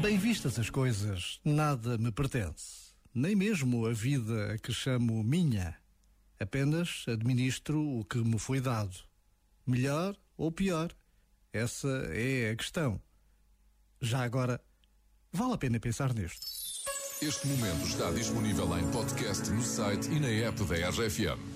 Bem vistas as coisas, nada me pertence, nem mesmo a vida a que chamo minha. Apenas administro o que me foi dado. Melhor ou pior? Essa é a questão. Já agora, vale a pena pensar nisto. Este momento está disponível em podcast no site e na app da RFM.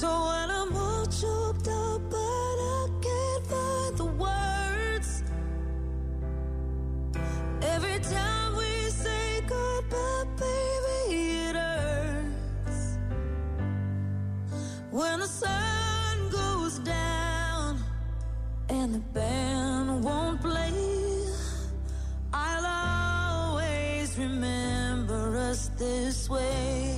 So when I'm all choked up, but I can't find the words. Every time we say goodbye, baby, it hurts. When the sun goes down and the band won't play, I'll always remember us this way.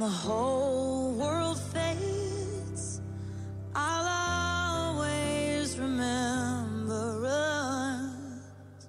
the whole world fades. I'll always remember us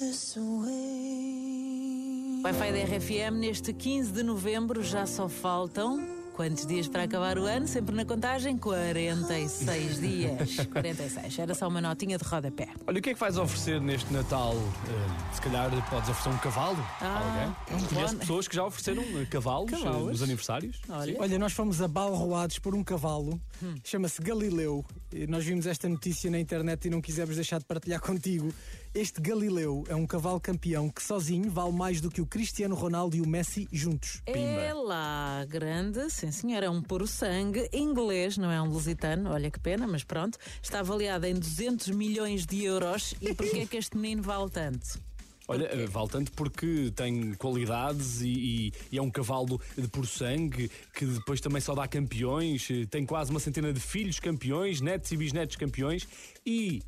this way. Wi-Fi da RFM neste 15 de novembro já só faltam. Quantos dias para acabar o ano? Sempre na contagem? 46 dias. 46. Era só uma notinha de rodapé. Olha, o que é que vais oferecer neste Natal? Eh, se calhar podes oferecer um cavalo a Ah, alguém. um Conheço bom- pessoas que já ofereceram eh, cavalos, eh, Cavalos? nos aniversários. Olha. Olha, nós fomos abalroados por um cavalo, chama-se Galileu. Nós vimos esta notícia na internet e não quisemos deixar de partilhar contigo. Este Galileu é um cavalo campeão que sozinho vale mais do que o Cristiano Ronaldo e o Messi juntos. É lá, grande, sim senhor, é um puro sangue, inglês, não é um lusitano, olha que pena, mas pronto. Está avaliado em 200 milhões de euros. E porquê é que este menino vale tanto? Olha, vale tanto porque tem qualidades e, e- e é um cavalo de puro sangue que depois também só dá campeões, tem quase uma centena de filhos campeões, netos e bisnetos campeões. E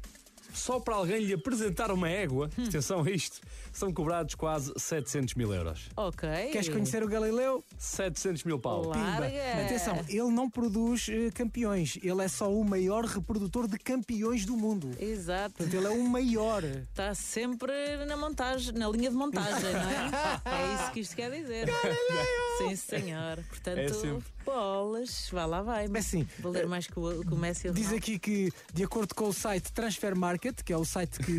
só para alguém lhe apresentar uma égua, atenção a isto, são cobrados quase 700 mil euros. Ok. Queres conhecer o Galileu? 700 mil pau. Olá. Pimba. Larga. Atenção, ele não produz eh, campeões, ele é só o maior reprodutor de campeões do mundo. Exato. Portanto, ele é o maior. Está sempre na montagem, na linha de montagem, não é? É isso que isto quer dizer. Sim, senhor. Portanto, É sempre. bolas, vá lá vai. É assim, Vou ler mais que o, que o Messi Diz aqui que, de acordo com o site Transfer Market, que é o site que